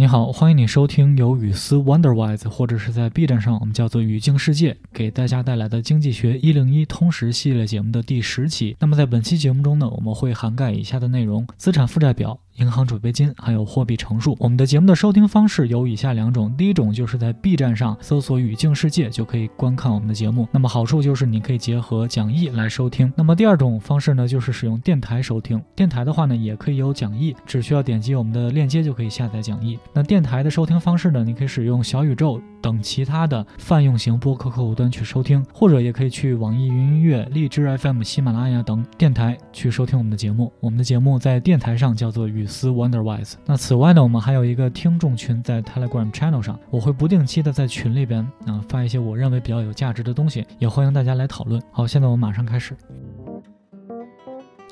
你好，欢迎你收听由雨思 Wonderwise 或者是在 B 站上我们叫做语境世界给大家带来的经济学一零一通识系列节目的第十期。那么在本期节目中呢，我们会涵盖以下的内容：资产负债表。银行储备金还有货币乘数。我们的节目的收听方式有以下两种，第一种就是在 B 站上搜索“语境世界”就可以观看我们的节目。那么好处就是你可以结合讲义来收听。那么第二种方式呢，就是使用电台收听。电台的话呢，也可以有讲义，只需要点击我们的链接就可以下载讲义。那电台的收听方式呢，你可以使用小宇宙等其他的泛用型播客客户端去收听，或者也可以去网易云音乐、荔枝 FM、喜马拉雅等电台去收听我们的节目。我们的节目在电台上叫做语思 Wonderwise。那此外呢，我们还有一个听众群在 Telegram Channel 上，我会不定期的在群里边啊发一些我认为比较有价值的东西，也欢迎大家来讨论。好，现在我们马上开始。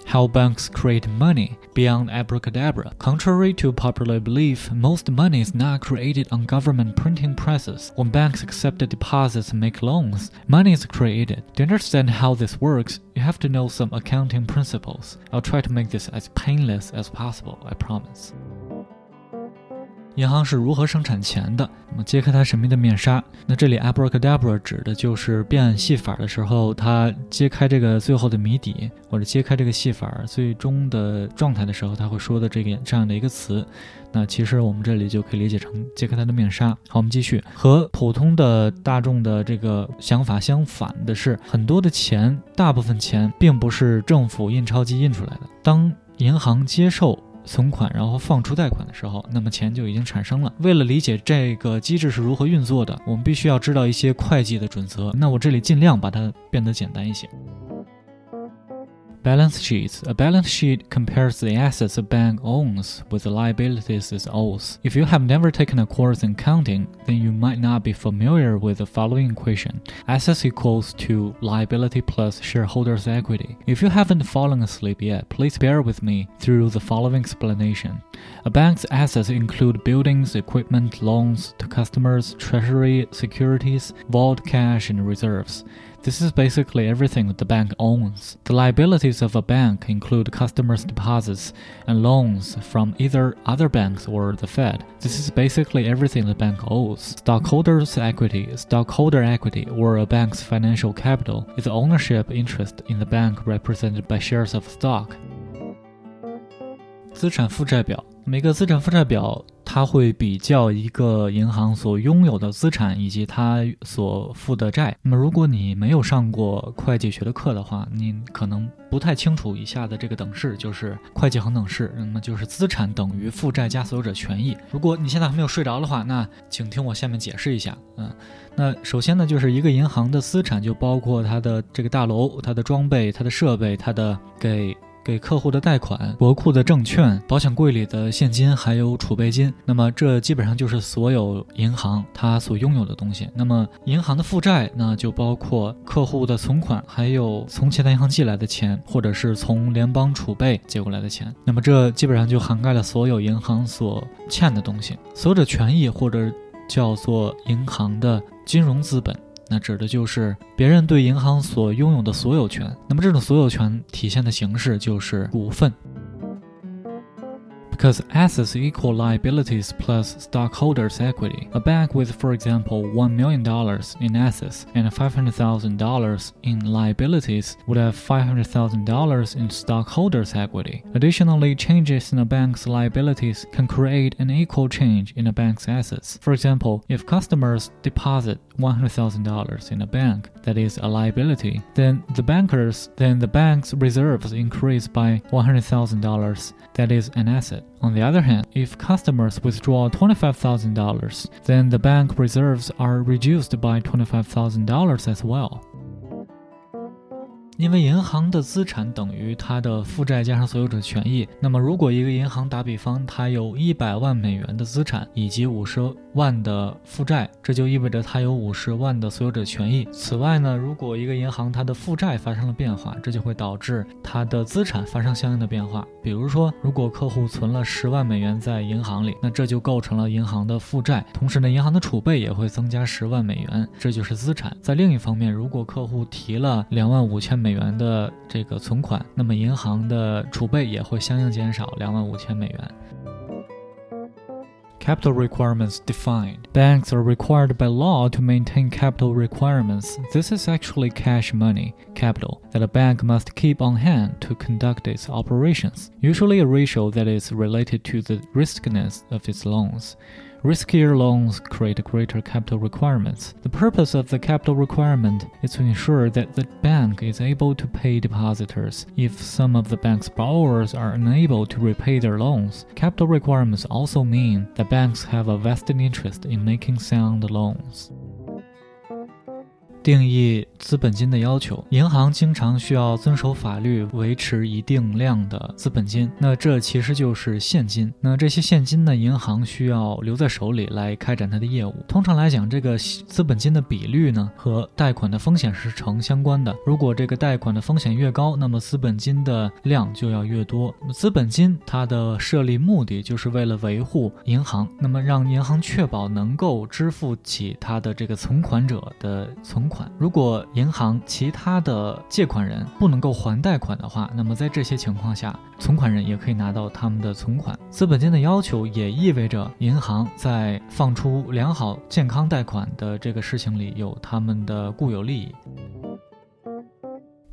How banks create money beyond abracadabra. Contrary to popular belief, most money is not created on government printing presses. When banks accept deposits and make loans, money is created. To understand how this works, you have to know some accounting principles. I'll try to make this as painless as possible, I promise. 银行是如何生产钱的？那么揭开它神秘的面纱。那这里 abracadabra 指的就是变戏法的时候，它揭开这个最后的谜底，或者揭开这个戏法最终的状态的时候，他会说的这个这样的一个词。那其实我们这里就可以理解成揭开它的面纱。好，我们继续。和普通的大众的这个想法相反的是，很多的钱，大部分钱并不是政府印钞机印出来的。当银行接受。存款，然后放出贷款的时候，那么钱就已经产生了。为了理解这个机制是如何运作的，我们必须要知道一些会计的准则。那我这里尽量把它变得简单一些。Balance sheets. A balance sheet compares the assets a bank owns with the liabilities it owes. If you have never taken a course in accounting, then you might not be familiar with the following equation. Assets equals to liability plus shareholders' equity. If you haven't fallen asleep yet, please bear with me through the following explanation. A bank's assets include buildings, equipment, loans to customers, treasury, securities, vault cash, and reserves. This is basically everything the bank owns. The liabilities of a bank include customers' deposits and loans from either other banks or the Fed. This is basically everything the bank owes. Stockholders' equity, stockholder equity, or a bank's financial capital is ownership interest in the bank represented by shares of stock. 资产负债表，每个资产负债表 它会比较一个银行所拥有的资产以及它所负的债。那么，如果你没有上过会计学的课的话，你可能不太清楚以下的这个等式，就是会计恒等式。那么就是资产等于负债加所有者权益。如果你现在还没有睡着的话，那请听我下面解释一下。嗯，那首先呢，就是一个银行的资产就包括它的这个大楼、它的装备、它的设备、它的给。给客户的贷款、国库的证券、保险柜里的现金，还有储备金，那么这基本上就是所有银行它所拥有的东西。那么银行的负债，那就包括客户的存款，还有从其他银行借来的钱，或者是从联邦储备借过来的钱。那么这基本上就涵盖了所有银行所欠的东西。所有者权益或者叫做银行的金融资本。那指的就是别人对银行所拥有的所有权。那么这种所有权体现的形式就是股份。Because assets equal liabilities plus stockholders' equity. A bank with, for example, $1 million in assets and $500,000 in liabilities would have $500,000 in stockholders' equity. Additionally, changes in a bank's liabilities can create an equal change in a bank's assets. For example, if customers deposit $100,000 in a bank, that is a liability, then the bankers then the bank's reserves increase by $100,000, that is an asset. On the other hand, if customers withdraw $25,000, then the bank reserves are reduced by $25,000 as well. 因为银行的资产等于它的负债加上所有者权益。那么，如果一个银行打比方，它有一百万美元的资产以及五十万的负债，这就意味着它有五十万的所有者权益。此外呢，如果一个银行它的负债发生了变化，这就会导致它的资产发生相应的变化。比如说，如果客户存了十万美元在银行里，那这就构成了银行的负债。同时呢，银行的储备也会增加十万美元，这就是资产。在另一方面，如果客户提了两万五千美元的这个存款，那么银行的储备也会相应减少两万五千美元。 Capital requirements defined. Banks are required by law to maintain capital requirements. This is actually cash money, capital, that a bank must keep on hand to conduct its operations, usually a ratio that is related to the riskiness of its loans. Riskier loans create greater capital requirements. The purpose of the capital requirement is to ensure that the bank is able to pay depositors if some of the bank's borrowers are unable to repay their loans. Capital requirements also mean that banks have a vested interest in making sound loans. 定义资本金的要求，银行经常需要遵守法律，维持一定量的资本金。那这其实就是现金。那这些现金呢，银行需要留在手里来开展它的业务。通常来讲，这个资本金的比率呢，和贷款的风险是成相关的。如果这个贷款的风险越高，那么资本金的量就要越多。资本金它的设立目的就是为了维护银行，那么让银行确保能够支付起它的这个存款者的存款。如果银行其他的借款人不能够还贷款的话，那么在这些情况下，存款人也可以拿到他们的存款。资本金的要求也意味着银行在放出良好健康贷款的这个事情里有他们的固有利益。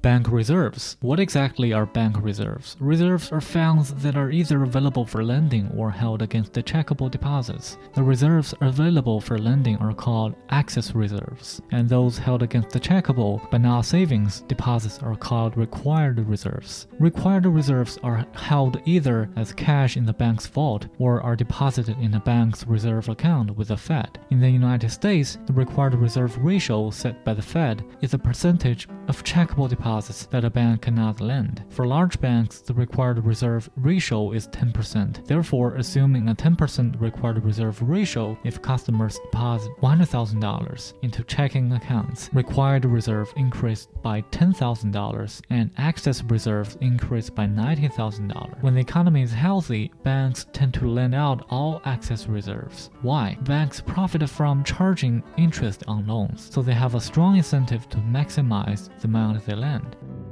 Bank reserves. What exactly are bank reserves? Reserves are funds that are either available for lending or held against the checkable deposits. The reserves available for lending are called excess reserves, and those held against the checkable but not savings deposits are called required reserves. Required reserves are held either as cash in the bank's vault or are deposited in a bank's reserve account with the Fed. In the United States, the required reserve ratio set by the Fed is a percentage of checkable deposits deposits that a bank cannot lend. For large banks, the required reserve ratio is 10%. Therefore, assuming a 10% required reserve ratio, if customers deposit $100,000 into checking accounts, required reserve increased by $10,000 and excess reserves increased by $90,000. When the economy is healthy, banks tend to lend out all excess reserves. Why? Banks profit from charging interest on loans, so they have a strong incentive to maximize the amount they lend hand.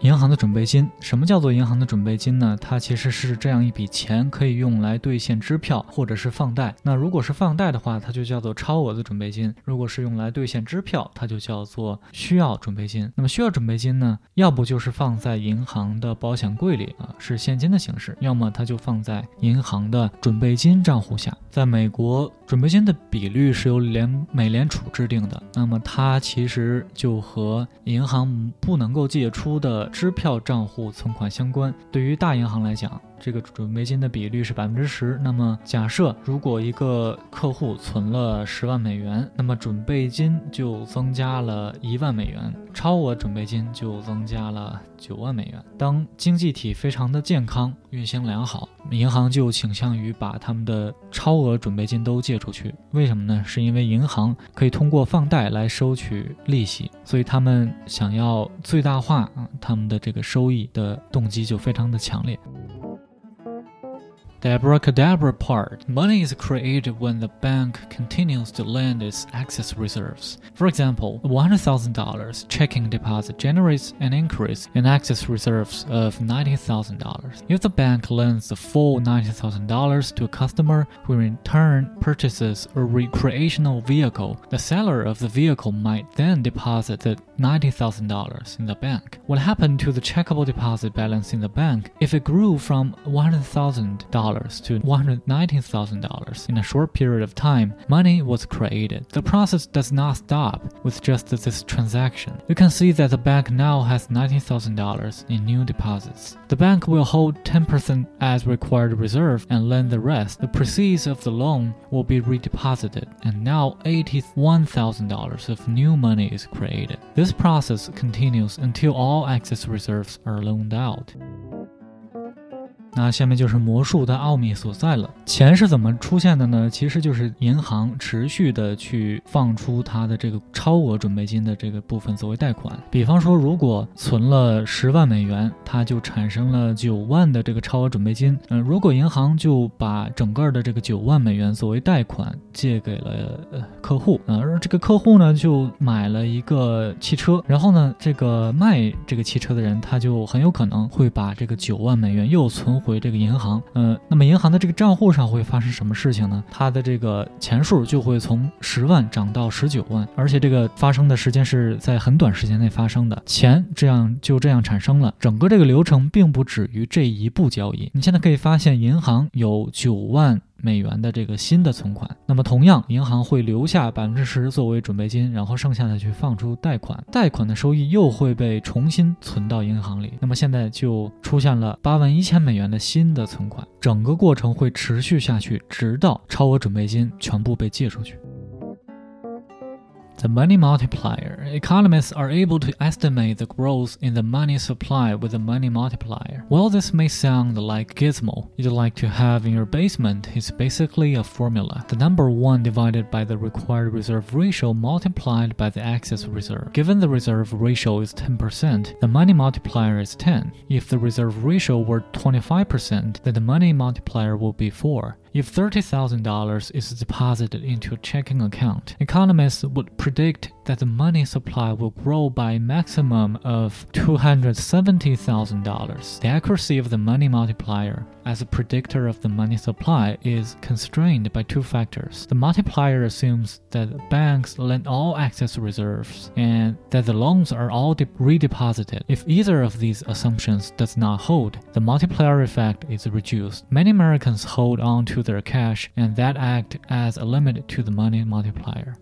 银行的准备金，什么叫做银行的准备金呢？它其实是这样一笔钱，可以用来兑现支票或者是放贷。那如果是放贷的话，它就叫做超额的准备金；如果是用来兑现支票，它就叫做需要准备金。那么需要准备金呢，要不就是放在银行的保险柜里啊，是现金的形式；要么它就放在银行的准备金账户下。在美国，准备金的比率是由联美联储制定的，那么它其实就和银行不能够借出的。支票账户存款相关，对于大银行来讲。这个准备金的比率是百分之十。那么假设如果一个客户存了十万美元，那么准备金就增加了一万美元，超额准备金就增加了九万美元。当经济体非常的健康、运行良好，银行就倾向于把他们的超额准备金都借出去。为什么呢？是因为银行可以通过放贷来收取利息，所以他们想要最大化啊他们的这个收益的动机就非常的强烈。The abracadabra part. Money is created when the bank continues to lend its excess reserves. For example, a $100,000 checking deposit generates an increase in excess reserves of $90,000. If the bank lends the full $90,000 to a customer who in turn purchases a recreational vehicle, the seller of the vehicle might then deposit the $90,000 in the bank. What happened to the checkable deposit balance in the bank if it grew from $100,000 to $119,000 in a short period of time, money was created. The process does not stop with just this transaction. You can see that the bank now has $19,000 in new deposits. The bank will hold 10% as required reserve and lend the rest. The proceeds of the loan will be redeposited, and now $81,000 of new money is created. This process continues until all excess reserves are loaned out. 那下面就是魔术的奥秘所在了。钱是怎么出现的呢？其实就是银行持续的去放出它的这个超额准备金的这个部分作为贷款。比方说，如果存了十万美元，它就产生了九万的这个超额准备金。嗯，如果银行就把整个的这个九万美元作为贷款借给了呃客户，而这个客户呢就买了一个汽车，然后呢这个卖这个汽车的人他就很有可能会把这个九万美元又存。回这个银行。呃，那么银行的这个账户上会发生什么事情呢？它的这个钱数就会从十万涨到十九万，而且这个发生的时间是在很短时间内发生的，钱这样就这样产生了。整个这个流程并不止于这一步交易。你现在可以发现，银行有九万。美元的这个新的存款，那么同样，银行会留下百分之十作为准备金，然后剩下的去放出贷款，贷款的收益又会被重新存到银行里。那么现在就出现了八万一千美元的新的存款，整个过程会持续下去，直到超额准备金全部被借出去。The money multiplier. Economists are able to estimate the growth in the money supply with the money multiplier. While this may sound like gizmo you'd like to have in your basement, it's basically a formula. The number 1 divided by the required reserve ratio multiplied by the excess reserve. Given the reserve ratio is 10%, the money multiplier is 10. If the reserve ratio were 25%, then the money multiplier will be 4. If $30,000 is deposited into a checking account, economists would predict that the money supply will grow by a maximum of $270,000. The accuracy of the money multiplier as a predictor of the money supply is constrained by two factors. The multiplier assumes that banks lend all excess reserves and that the loans are all redeposited. If either of these assumptions does not hold, the multiplier effect is reduced. Many Americans hold on to their cash and that act as a limit to the money multiplier.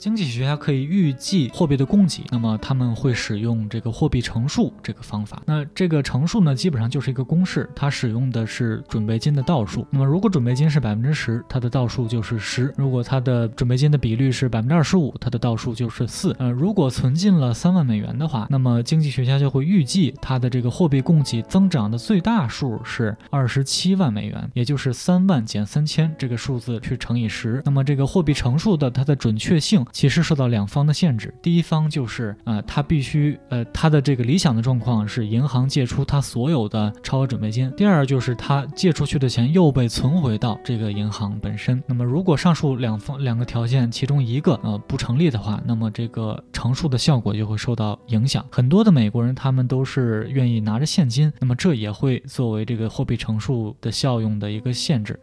经济学家可以预计货币的供给，那么他们会使用这个货币乘数这个方法。那这个乘数呢，基本上就是一个公式，它使用的是准备金的倒数。那么如果准备金是百分之十，它的倒数就是十；如果它的准备金的比率是百分之二十五，它的倒数就是四。呃，如果存进了三万美元的话，那么经济学家就会预计它的这个货币供给增长的最大数是二十七万美元，也就是三万减三千这个数字去乘以十。那么这个货币乘数的它的准确性。其实受到两方的限制，第一方就是呃，他必须呃，他的这个理想的状况是银行借出他所有的超额准备金；第二就是他借出去的钱又被存回到这个银行本身。那么如果上述两方两个条件其中一个呃不成立的话，那么这个乘数的效果就会受到影响。很多的美国人他们都是愿意拿着现金，那么这也会作为这个货币乘数的效用的一个限制。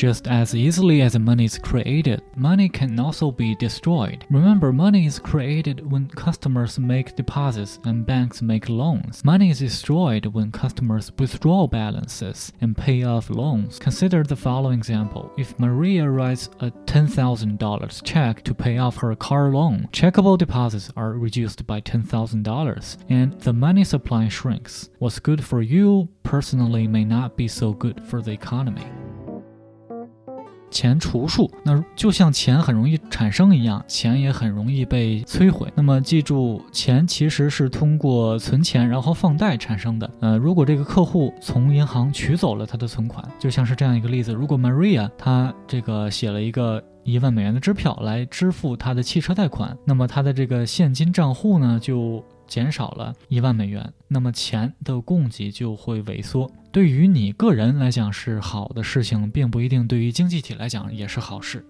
Just as easily as money is created, money can also be destroyed. Remember, money is created when customers make deposits and banks make loans. Money is destroyed when customers withdraw balances and pay off loans. Consider the following example. If Maria writes a $10,000 check to pay off her car loan, checkable deposits are reduced by $10,000 and the money supply shrinks. What's good for you personally may not be so good for the economy. 钱除数，那就像钱很容易产生一样，钱也很容易被摧毁。那么记住，钱其实是通过存钱然后放贷产生的。呃，如果这个客户从银行取走了他的存款，就像是这样一个例子：如果 Maria 她这个写了一个一万美元的支票来支付她的汽车贷款，那么她的这个现金账户呢就。减少了一万美元，那么钱的供给就会萎缩。对于你个人来讲是好的事情，并不一定对于经济体来讲也是好事。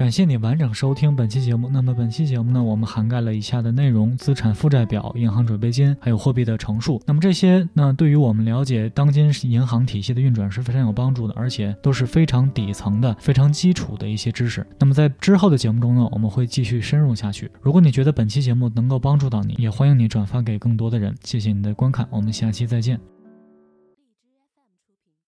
感谢你完整收听本期节目。那么本期节目呢，我们涵盖了以下的内容：资产负债表、银行准备金，还有货币的乘数。那么这些呢，对于我们了解当今银行体系的运转是非常有帮助的，而且都是非常底层的、非常基础的一些知识。那么在之后的节目中呢，我们会继续深入下去。如果你觉得本期节目能够帮助到你，也欢迎你转发给更多的人。谢谢你的观看，我们下期再见。